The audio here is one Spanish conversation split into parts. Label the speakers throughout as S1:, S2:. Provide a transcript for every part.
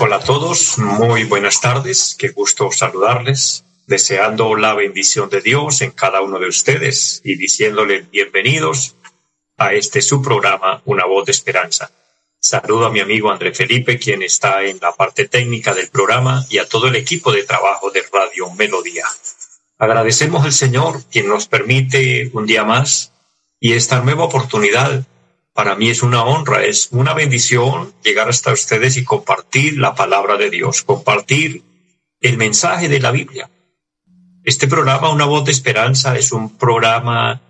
S1: Hola a todos, muy buenas tardes, qué gusto saludarles, deseando la bendición de Dios en cada uno de ustedes y diciéndoles bienvenidos a este su programa, Una voz de esperanza. Saludo a mi amigo André Felipe, quien está en la parte técnica del programa, y a todo el equipo de trabajo de Radio Melodía. Agradecemos al Señor, quien nos permite un día más y esta nueva oportunidad para mí es una honra, es una bendición llegar hasta ustedes y compartir la palabra de Dios, compartir el mensaje de la Biblia. Este programa, Una voz de esperanza, es un programa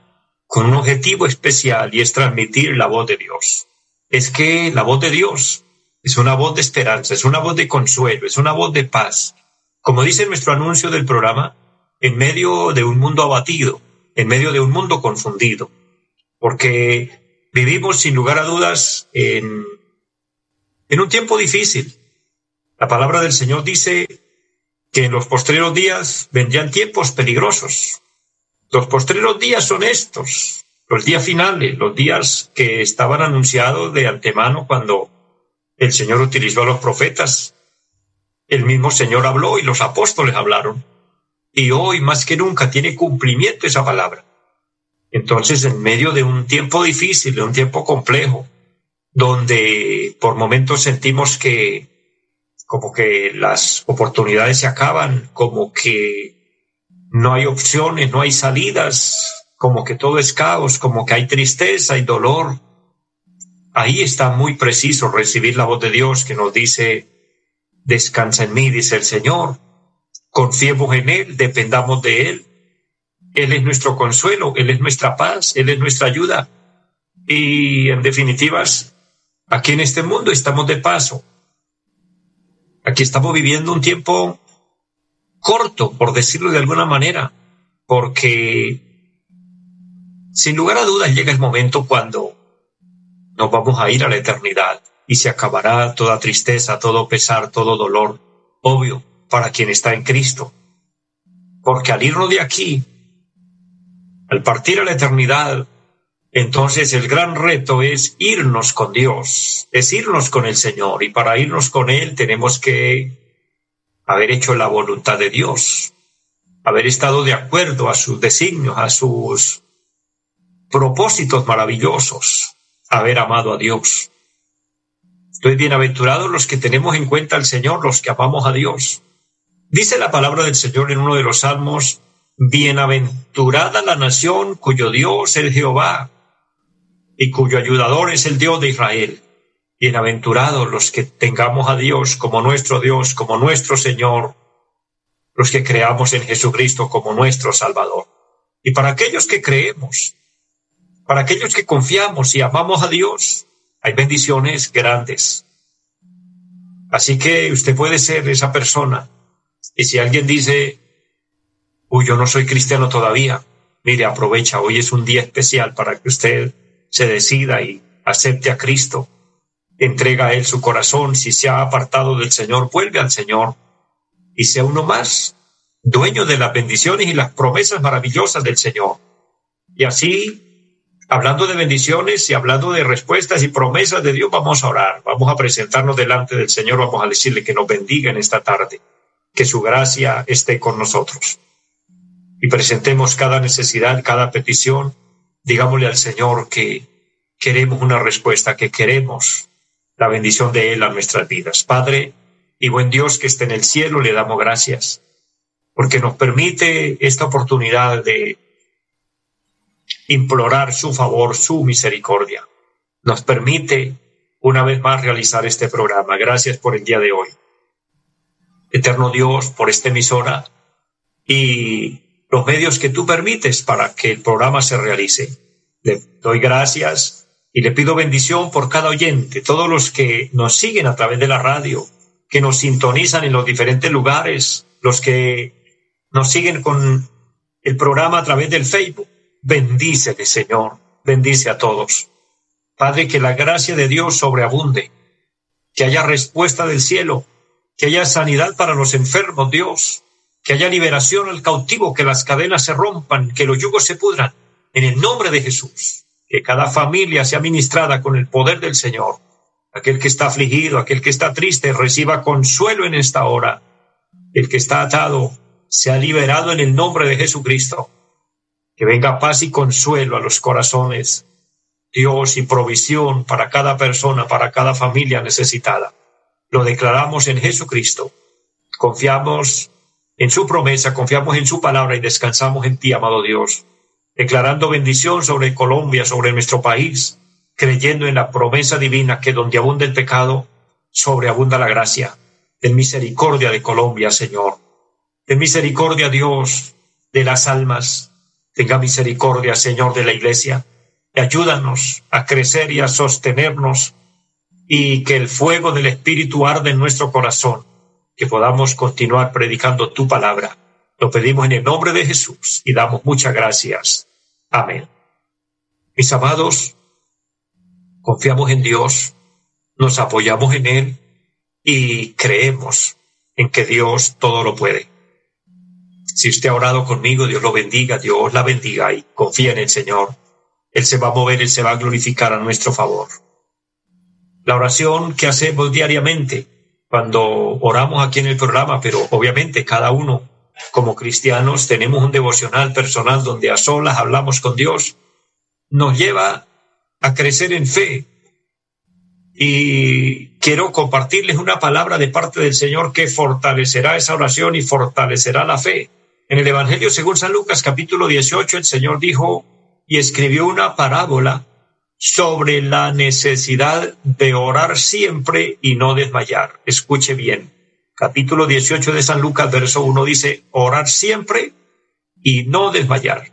S1: con un objetivo especial y es transmitir la voz de Dios. Es que la voz de Dios es una voz de esperanza, es una voz de consuelo, es una voz de paz. Como dice nuestro anuncio del programa, en medio de un mundo abatido, en medio de un mundo confundido, porque vivimos sin lugar a dudas en, en un tiempo difícil. La palabra del Señor dice que en los postreros días vendrían tiempos peligrosos. Los postreros días son estos, los días finales, los días que estaban anunciados de antemano cuando el Señor utilizó a los profetas. El mismo Señor habló y los apóstoles hablaron. Y hoy más que nunca tiene cumplimiento esa palabra. Entonces, en medio de un tiempo difícil, de un tiempo complejo, donde por momentos sentimos que como que las oportunidades se acaban, como que no hay opciones, no hay salidas, como que todo es caos, como que hay tristeza y dolor. Ahí está muy preciso recibir la voz de Dios que nos dice, descansa en mí, dice el Señor, confiemos en Él, dependamos de Él, él es nuestro consuelo, Él es nuestra paz, Él es nuestra ayuda. Y en definitivas, aquí en este mundo estamos de paso. Aquí estamos viviendo un tiempo corto, por decirlo de alguna manera, porque sin lugar a dudas llega el momento cuando nos vamos a ir a la eternidad y se acabará toda tristeza, todo pesar, todo dolor, obvio, para quien está en Cristo. Porque al irnos de aquí, al partir a la eternidad, entonces el gran reto es irnos con Dios, es irnos con el Señor, y para irnos con Él tenemos que haber hecho la voluntad de Dios, haber estado de acuerdo a sus designios, a sus propósitos maravillosos, haber amado a Dios. Estoy bienaventurados los que tenemos en cuenta al Señor, los que amamos a Dios. Dice la palabra del Señor en uno de los salmos, Bienaventurada la nación cuyo Dios es Jehová y cuyo ayudador es el Dios de Israel. Bienaventurados los que tengamos a Dios como nuestro Dios, como nuestro Señor, los que creamos en Jesucristo como nuestro Salvador. Y para aquellos que creemos, para aquellos que confiamos y amamos a Dios, hay bendiciones grandes. Así que usted puede ser esa persona. Y si alguien dice, uy, yo no soy cristiano todavía. Mire, aprovecha, hoy es un día especial para que usted se decida y acepte a Cristo. Entrega a Él su corazón. Si se ha apartado del Señor, vuelve al Señor y sea uno más, dueño de las bendiciones y las promesas maravillosas del Señor. Y así, hablando de bendiciones y hablando de respuestas y promesas de Dios, vamos a orar, vamos a presentarnos delante del Señor, vamos a decirle que nos bendiga en esta tarde, que su gracia esté con nosotros y presentemos cada necesidad, cada petición, digámosle al Señor que queremos una respuesta, que queremos la bendición de Él a nuestras vidas. Padre y buen Dios que esté en el cielo, le damos gracias porque nos permite esta oportunidad de implorar su favor, su misericordia. Nos permite una vez más realizar este programa. Gracias por el día de hoy. Eterno Dios, por esta emisora y los medios que tú permites para que el programa se realice. Le doy gracias Y le pido bendición por cada oyente, todos los que nos siguen a través de la radio, que nos sintonizan en los diferentes lugares, los que nos siguen con el programa a través del Facebook. Bendícele, Señor. Bendice a todos. Padre, que la gracia de Dios sobreabunde, que haya respuesta del cielo, que haya sanidad para los enfermos, Dios, que haya liberación al cautivo, que las cadenas se rompan, que los yugos se pudran, en el nombre de Jesús, que cada familia sea ministrada con el poder del Señor. Aquel que está afligido, aquel que está triste, reciba consuelo en esta hora. El que está atado, sea liberado en el nombre de Jesucristo. Que venga paz y consuelo a los corazones Dios y provisión para cada persona, para cada familia necesitada. Lo declaramos en Jesucristo. Confiamos en su promesa, confiamos en su palabra y descansamos en ti, amado Dios, declarando bendición sobre Colombia, sobre nuestro país, creyendo en la promesa divina que donde abunda el pecado, sobreabunda la gracia. En misericordia de Colombia, Señor. En misericordia, Dios, de las almas. Tenga misericordia, Señor, de la iglesia ayúdanos a crecer y a sostenernos y que el fuego del Espíritu arde en nuestro corazón, que podamos continuar predicando tu palabra. Lo pedimos en el nombre de Jesús y damos muchas gracias. Amén. Mis amados, confiamos en Dios, nos apoyamos en Él y creemos en que Dios todo lo puede. Si usted ha orado conmigo, Dios lo bendiga, Dios la bendiga y confía en el Señor él se va a mover, Él se va a glorificar a nuestro favor. La oración que hacemos diariamente cuando oramos aquí en el programa, pero obviamente cada uno como cristianos tenemos un devocional personal donde a solas hablamos con Dios, nos lleva a crecer en fe. Y quiero compartirles una palabra de parte del Señor que fortalecerá esa oración y fortalecerá la fe. En el Evangelio según San Lucas capítulo 18 el Señor dijo, y escribió una parábola sobre la necesidad de orar siempre y no desmayar. Escuche bien. Capítulo 18 de San Lucas, verso 1 dice, orar siempre y no desmayar.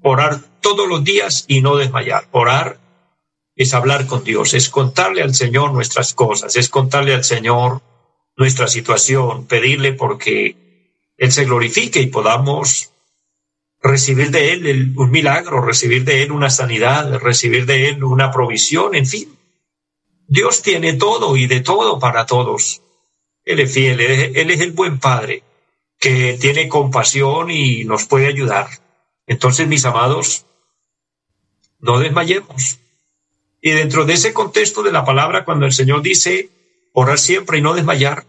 S1: Orar todos los días y no desmayar. Orar es hablar con Dios, es contarle al Señor nuestras cosas, es contarle al Señor nuestra situación, pedirle porque Él se glorifique y podamos recibir de Él un milagro, recibir de Él una sanidad, recibir de Él una provisión, en fin. Dios tiene todo y de todo para todos. Él es fiel, Él es el buen Padre que tiene compasión y nos puede ayudar. Entonces, mis amados, no desmayemos. Y dentro de ese contexto de la palabra, cuando el Señor dice orar siempre y no desmayar,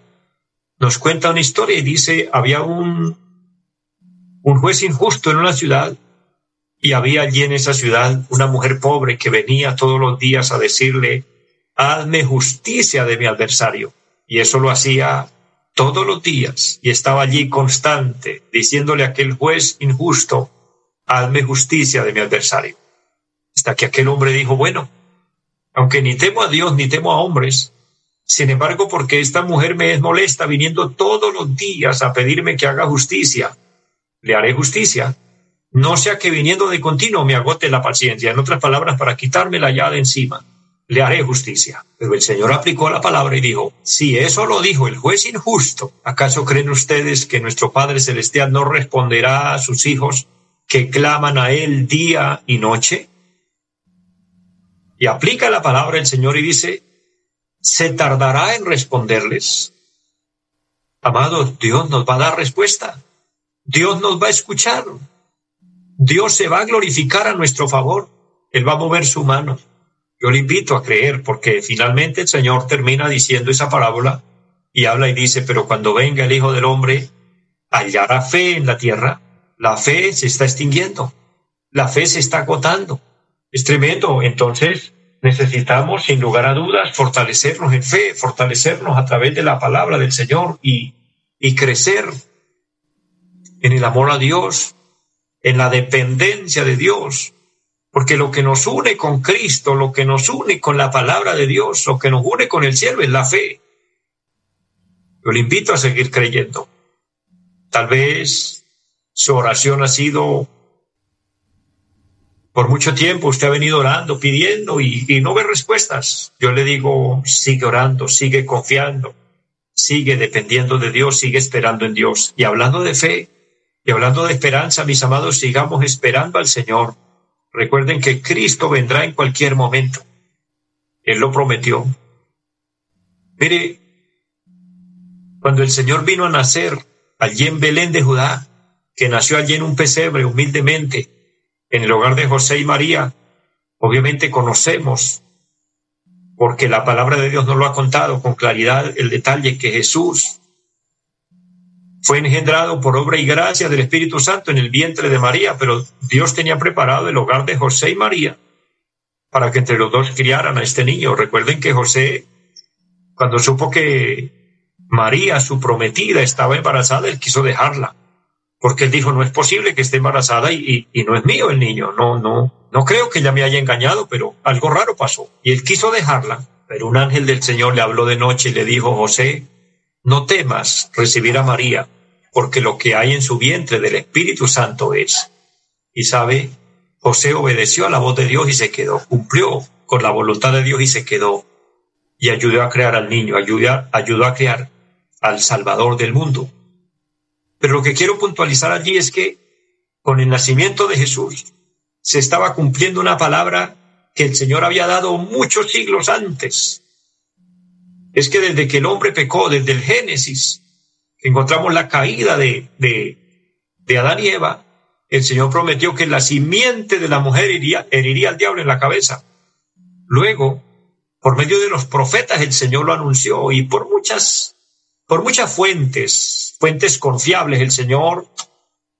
S1: nos cuenta una historia y dice, había un un juez injusto en una ciudad y había allí en esa ciudad una mujer pobre que venía todos los días a decirle, hazme justicia de mi adversario. Y eso lo hacía todos los días y estaba allí constante, diciéndole a aquel juez injusto, hazme justicia de mi adversario. Hasta que aquel hombre dijo, bueno, aunque ni temo a Dios ni temo a hombres, sin embargo, porque esta mujer me es molesta viniendo todos los días a pedirme que haga justicia, le haré justicia, no sea que viniendo de continuo me agote la paciencia, en otras palabras, para quitármela ya de encima, le haré justicia. Pero el Señor aplicó la palabra y dijo, si eso lo dijo el juez injusto, ¿acaso creen ustedes que nuestro Padre Celestial no responderá a sus hijos que claman a Él día y noche? Y aplica la palabra el Señor y dice, ¿se tardará en responderles? Amados, Dios nos va a dar respuesta. Dios nos va a escuchar. Dios se va a glorificar a nuestro favor. Él va a mover su mano. Yo le invito a creer porque finalmente el Señor termina diciendo esa parábola y habla y dice, pero cuando venga el Hijo del Hombre, hallará fe en la tierra. La fe se está extinguiendo. La fe se está agotando. Es tremendo. Entonces necesitamos, sin lugar a dudas, fortalecernos en fe, fortalecernos a través de la palabra del Señor y, y crecer en el amor a Dios, en la dependencia de Dios, porque lo que nos une con Cristo, lo que nos une con la palabra de Dios, lo que nos une con el cielo es la fe. Yo le invito a seguir creyendo. Tal vez su oración ha sido Por mucho tiempo usted ha venido orando, pidiendo y, y no ve respuestas. Yo le digo, sigue orando, sigue confiando, sigue dependiendo de Dios, sigue esperando en Dios. Y hablando de fe y hablando de esperanza, mis amados, sigamos esperando al Señor. Recuerden que Cristo vendrá en cualquier momento. Él lo prometió. Mire, cuando el Señor vino a nacer allí en Belén de Judá, que nació allí en un pesebre humildemente, en el hogar de José y María, obviamente conocemos, porque la palabra de Dios nos lo ha contado con claridad el detalle que Jesús fue engendrado por obra y gracia del Espíritu Santo en el vientre de María, pero Dios tenía preparado el hogar de José y María para que entre los dos criaran a este niño. Recuerden que José, cuando supo que María, su prometida, estaba embarazada, él quiso dejarla porque él dijo, no es posible que esté embarazada y, no es mío el niño, no, no, no creo que ella me haya engañado, pero algo raro pasó. Y él quiso dejarla, pero un ángel del Señor le habló de noche y le dijo, José, no temas recibir a María, porque lo que hay en su vientre del Espíritu Santo es. Y sabe, José obedeció a la voz de Dios y se quedó, cumplió con la voluntad de Dios y se quedó. Y ayudó a crear al niño, ayudó, ayudó a crear al Salvador del mundo. Pero lo que quiero puntualizar allí es que con el nacimiento de Jesús se estaba cumpliendo una palabra que el Señor había dado muchos siglos antes. Es que desde que el hombre pecó, desde el Génesis, encontramos la caída de, de, de Adán y Eva, el Señor prometió que la simiente de la mujer iría, heriría al diablo en la cabeza. Luego, por medio de los profetas, el Señor lo anunció y por muchas por muchas fuentes, fuentes confiables, el Señor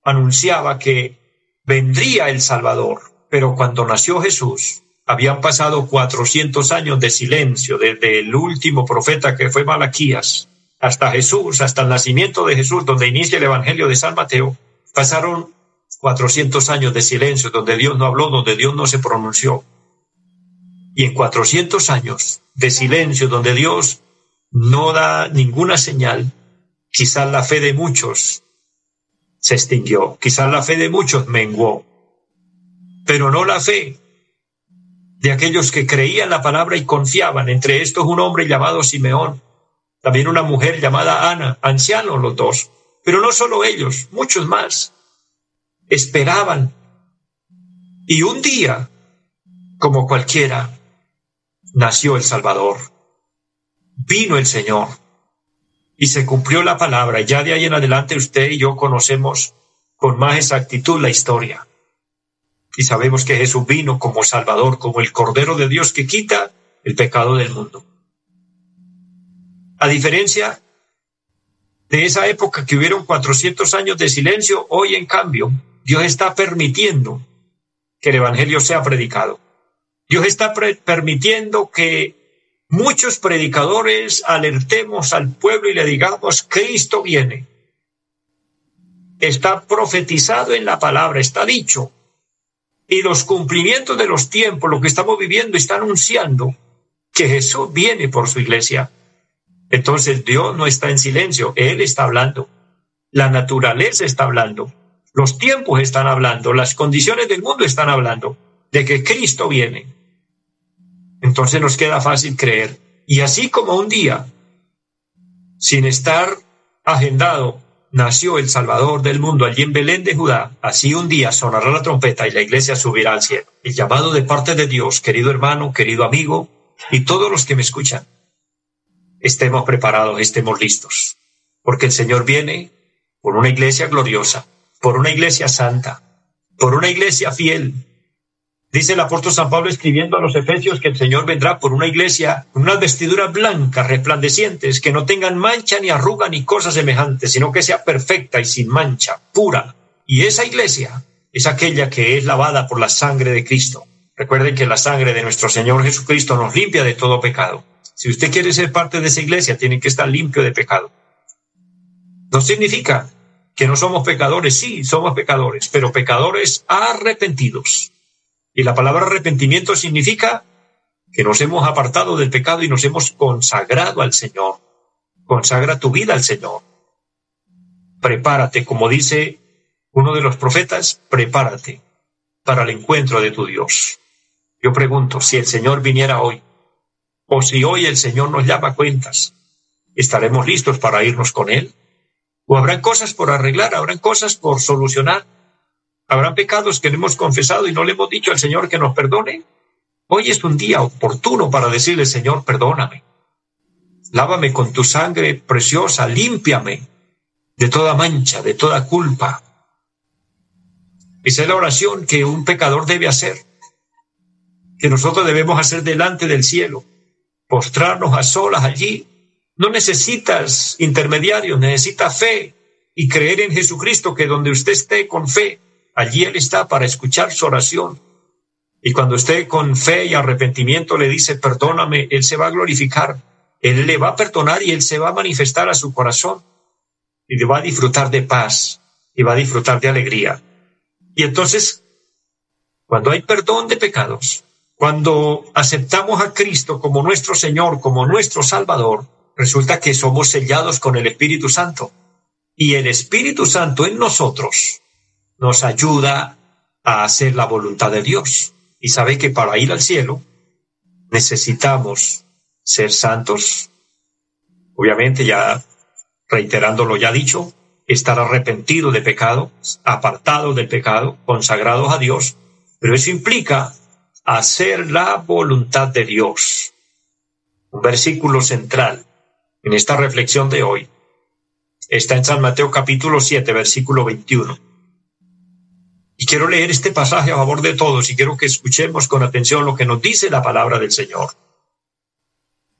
S1: anunciaba que vendría el Salvador, pero cuando nació Jesús, habían pasado cuatrocientos años de silencio, desde el último profeta que fue Malaquías hasta Jesús, hasta el nacimiento de Jesús, donde inicia el Evangelio de San Mateo, pasaron cuatrocientos años de silencio, donde Dios no habló, donde Dios no se pronunció. Y en cuatrocientos años de silencio, donde Dios no da ninguna señal, quizás la fe de muchos se extinguió, quizás la fe de muchos menguó, pero no la fe de aquellos que creían la palabra y confiaban. Entre estos un hombre llamado Simeón, también una mujer llamada Ana, ancianos los dos, pero no solo ellos, muchos más, esperaban. Y un día, como cualquiera, nació el Salvador vino el Señor y se cumplió la palabra. Ya de ahí en adelante usted y yo conocemos con más exactitud la historia. Y sabemos que Jesús vino como Salvador, como el Cordero de Dios que quita el pecado del mundo. A diferencia de esa época que hubieron 400 años de silencio, hoy en cambio Dios está permitiendo que el Evangelio sea predicado. Dios está permitiendo que muchos predicadores alertemos al pueblo y le digamos, Cristo viene. Está profetizado en la palabra, está dicho. Y los cumplimientos de los tiempos, lo que estamos viviendo, está anunciando que Jesús viene por su iglesia. Entonces Dios no está en silencio, Él está hablando. La naturaleza está hablando. Los tiempos están hablando, las condiciones del mundo están hablando de que Cristo viene. Entonces nos queda fácil creer. Y así como un día, sin estar agendado, nació el Salvador del mundo allí en Belén de Judá, así un día sonará la trompeta y la iglesia subirá al cielo. El llamado de parte de Dios, querido hermano, querido amigo, y todos los que me escuchan, estemos preparados, estemos listos, porque el Señor viene por una iglesia gloriosa, por una iglesia santa, por una iglesia fiel, Dice el apóstol San Pablo escribiendo a los Efesios que el Señor vendrá por una iglesia con unas vestiduras blancas, resplandecientes, que no tengan mancha ni arruga ni cosas semejantes, sino que sea perfecta y sin mancha, pura. Y esa iglesia es aquella que es lavada por la sangre de Cristo. Recuerden que la sangre de nuestro Señor Jesucristo nos limpia de todo pecado. Si usted quiere ser parte de esa iglesia, tiene que estar limpio de pecado. No significa que no somos pecadores, sí, somos pecadores, pero pecadores arrepentidos y la palabra arrepentimiento significa que nos hemos apartado del pecado y nos hemos consagrado al Señor. Consagra tu vida al Señor. Prepárate, como dice uno de los profetas, prepárate, para el encuentro de tu Dios. Yo pregunto, si el Señor viniera hoy, o si hoy el Señor nos llama a cuentas, ¿estaremos listos para irnos con Él? ¿O habrán cosas por arreglar? ¿Habrán cosas por solucionar? ¿Habrán pecados que no hemos confesado y no le hemos dicho al Señor que nos perdone? Hoy es un día oportuno para decirle, Señor, perdóname. Lávame con tu sangre preciosa, límpiame de toda mancha, de toda culpa. Esa es la oración que un pecador debe hacer, que nosotros debemos hacer delante del cielo, postrarnos a solas allí. No necesitas intermediarios, necesitas fe y creer en Jesucristo, que donde usted esté con fe, allí Él está para escuchar su oración. Y cuando usted con fe y arrepentimiento le dice, perdóname, Él se va a glorificar, Él le va a perdonar y Él se va a manifestar a su corazón y va a disfrutar de paz y va a disfrutar de alegría. Y entonces, cuando hay perdón de pecados, cuando aceptamos a Cristo como nuestro Señor, como nuestro Salvador, resulta que somos sellados con el Espíritu Santo. Y el Espíritu Santo en nosotros nos ayuda a hacer la voluntad de Dios. Y sabe que para ir al cielo necesitamos ser santos. Obviamente ya reiterando lo ya dicho, estar arrepentido de pecado, apartado del pecado, consagrados a Dios, pero eso implica hacer la voluntad de Dios. Un versículo central en esta reflexión de hoy está en San Mateo capítulo 7, versículo 21. Y quiero leer este pasaje a favor de todos y quiero que escuchemos con atención lo que nos dice la palabra del Señor.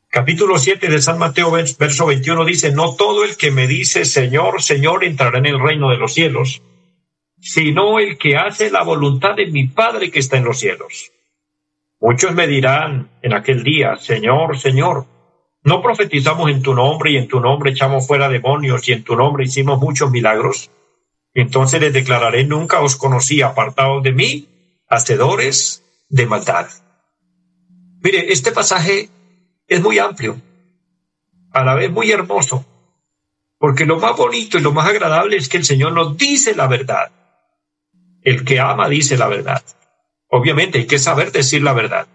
S1: Capítulo 7 de San Mateo, verso 21 dice, no todo el que me dice Señor, Señor entrará en el reino de los cielos, sino el que hace la voluntad de mi Padre que está en los cielos. Muchos me dirán en aquel día, Señor, Señor, ¿no profetizamos en tu nombre y en tu nombre echamos fuera demonios y en tu nombre hicimos muchos milagros? Entonces les declararé, nunca os conocí apartados de mí, hacedores de maldad. Mire, este pasaje es muy amplio, a la vez muy hermoso, porque lo más bonito y lo más agradable es que el Señor nos dice la verdad. El que ama dice la verdad. Obviamente hay que saber decir la verdad,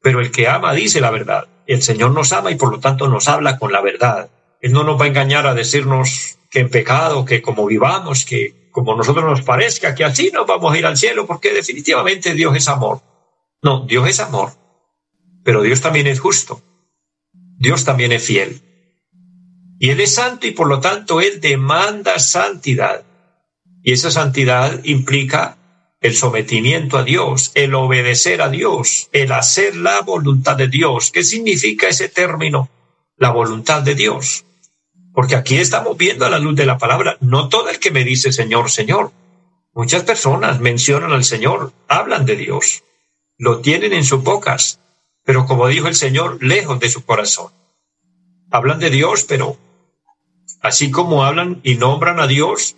S1: pero el que ama dice la verdad. El Señor nos ama y por lo tanto nos habla con la verdad. Él no nos va a engañar a decirnos que en pecado, que como vivamos, que como nosotros nos parezca, que así nos vamos a ir al cielo, porque definitivamente Dios es amor. No, Dios es amor, pero Dios también es justo. Dios también es fiel. Y Él es santo y por lo tanto Él demanda santidad. Y esa santidad implica el sometimiento a Dios, el obedecer a Dios, el hacer la voluntad de Dios. ¿Qué significa ese término? La voluntad de Dios. Porque aquí estamos viendo a la luz de la palabra, no todo el que me dice Señor, Señor. Muchas personas mencionan al Señor, hablan de Dios, lo tienen en sus bocas, pero como dijo el Señor, lejos de su corazón. Hablan de Dios, pero así como hablan y nombran a Dios,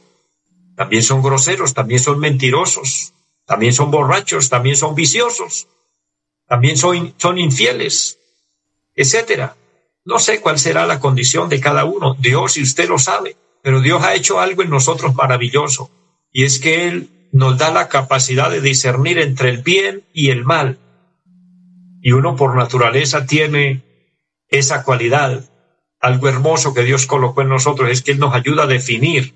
S1: también son groseros, también son mentirosos, también son borrachos, también son viciosos, también son, son infieles, etcétera. No sé cuál será la condición de cada uno, Dios y usted lo sabe, pero Dios ha hecho algo en nosotros maravilloso, y es que Él nos da la capacidad de discernir entre el bien y el mal, y uno por naturaleza tiene esa cualidad. Algo hermoso que Dios colocó en nosotros es que Él nos ayuda a definir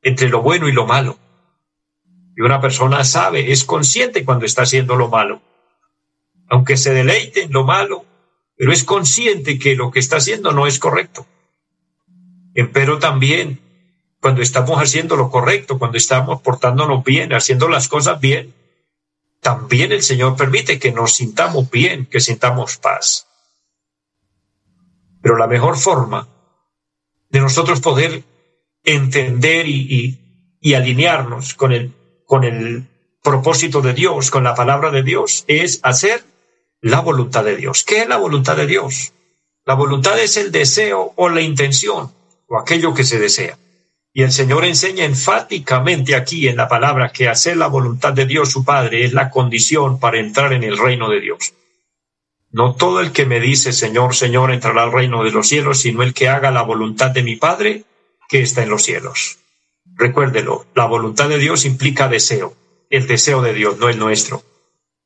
S1: entre lo bueno y lo malo. Y una persona sabe, es consciente cuando está haciendo lo malo. Aunque se deleite en lo malo, pero es consciente que lo que está haciendo no es correcto. Pero también cuando estamos haciendo lo correcto, cuando estamos portándonos bien, haciendo las cosas bien, también el Señor permite que nos sintamos bien, que sintamos paz. Pero la mejor forma de nosotros poder entender y, alinearnos con el propósito de Dios, con la palabra de Dios, es hacer la voluntad de Dios. ¿Qué es la voluntad de Dios? La voluntad es el deseo o la intención o aquello que se desea. Y el Señor enseña enfáticamente aquí en la palabra que hacer la voluntad de Dios su Padre es la condición para entrar en el reino de Dios. No todo el que me dice Señor, Señor entrará al reino de los cielos, sino el que haga la voluntad de mi Padre que está en los cielos. Recuérdelo, la voluntad de Dios implica deseo. el deseo de Dios, no el nuestro.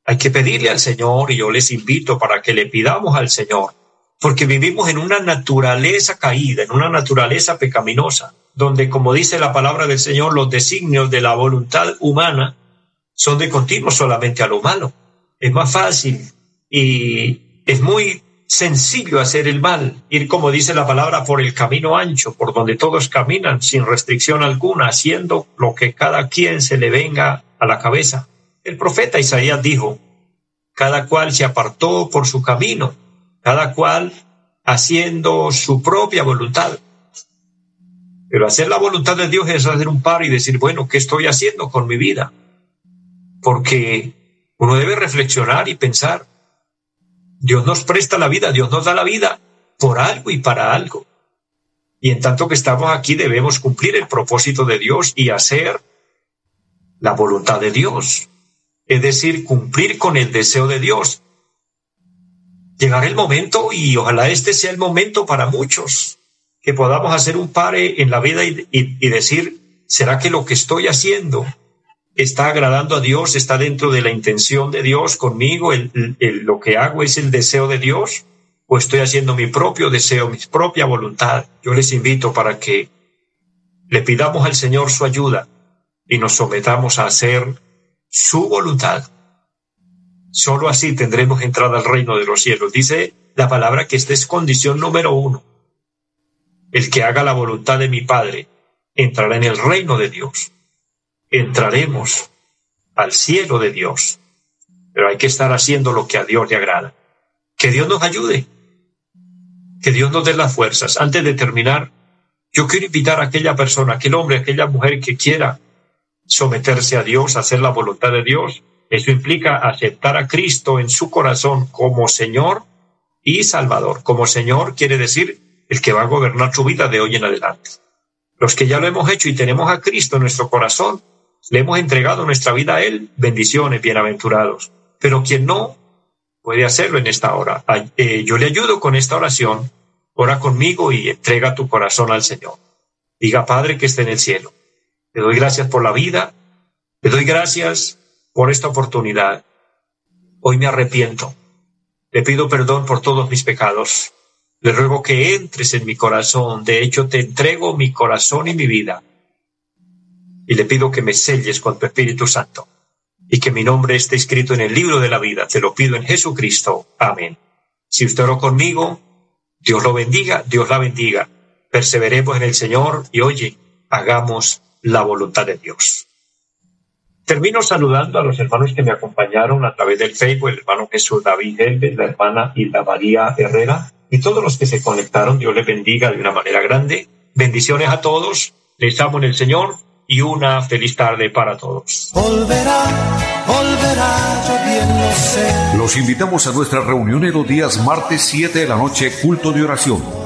S1: Hay que pedirle al Señor y yo les invito para que le pidamos al Señor, porque vivimos en una naturaleza caída, en una naturaleza pecaminosa, donde, como dice la palabra del Señor, los designios de la voluntad humana son de continuo solamente a lo malo. Es más fácil y es muy sencillo hacer el mal, ir como dice la palabra por el camino ancho, por donde todos caminan sin restricción alguna, haciendo lo que cada quien se le venga a la cabeza. El profeta Isaías dijo, cada cual se apartó por su camino, cada cual haciendo su propia voluntad. Pero hacer la voluntad de Dios es hacer un par y decir, bueno, ¿qué estoy haciendo con mi vida? Porque uno debe reflexionar y pensar, Dios nos presta la vida, Dios nos da la vida por algo y para algo. Y en tanto que estamos aquí debemos cumplir el propósito de Dios y hacer la voluntad de Dios, es decir, cumplir con el deseo de Dios. Llegar el momento, y ojalá este sea el momento para muchos, que podamos hacer un pare en la vida y, decir, ¿será que lo que estoy haciendo está agradando a Dios, está dentro de la intención de Dios conmigo, lo que hago es el deseo de Dios, o estoy haciendo mi propio deseo, mi propia voluntad. Yo les invito para que le pidamos al Señor su ayuda y nos sometamos a hacer su voluntad. Solo así tendremos entrada al reino de los cielos. Dice la palabra que esta es condición número uno. El que haga la voluntad de mi Padre entrará en el reino de Dios. Entraremos al cielo de Dios. Pero hay que estar haciendo lo que a Dios le agrada. Que Dios nos ayude. Que Dios nos dé las fuerzas. Antes de terminar, yo quiero invitar a aquella persona, aquel hombre, aquella mujer que quiera someterse a Dios, hacer la voluntad de Dios. Eso implica aceptar a Cristo en su corazón como Señor y Salvador. Como Señor quiere decir el que va a gobernar su vida de hoy en adelante. Los que ya lo hemos hecho y tenemos a Cristo en nuestro corazón, le hemos entregado nuestra vida a Él, bendiciones, bienaventurados. Pero quien no, puede hacerlo en esta hora. Eh, yo le ayudo con esta oración. Ora conmigo y entrega tu corazón al Señor. Diga, Padre que esté en el cielo le doy gracias por la vida. Le doy gracias por esta oportunidad. Hoy me arrepiento. Le pido perdón por todos mis pecados. Le ruego que entres en mi corazón. De hecho, te entrego mi corazón y mi vida. Y le pido que me selles con tu Espíritu Santo y que mi nombre esté escrito en el libro de la vida. Te lo pido en Jesucristo. Amén. Si usted oró conmigo, Dios lo bendiga, Dios la bendiga. Perseveremos en el Señor y oye, hagamos la voluntad de Dios. Termino saludando a los hermanos que me acompañaron a través del Facebook, el hermano Jesús David Helves, la hermana Hilda María Herrera y todos los que se conectaron. Dios les bendiga de una manera grande. Bendiciones a todos. Les amo en el Señor y una feliz tarde para todos.
S2: Los invitamos a nuestra reunión en los días martes 7 de la noche, culto de oración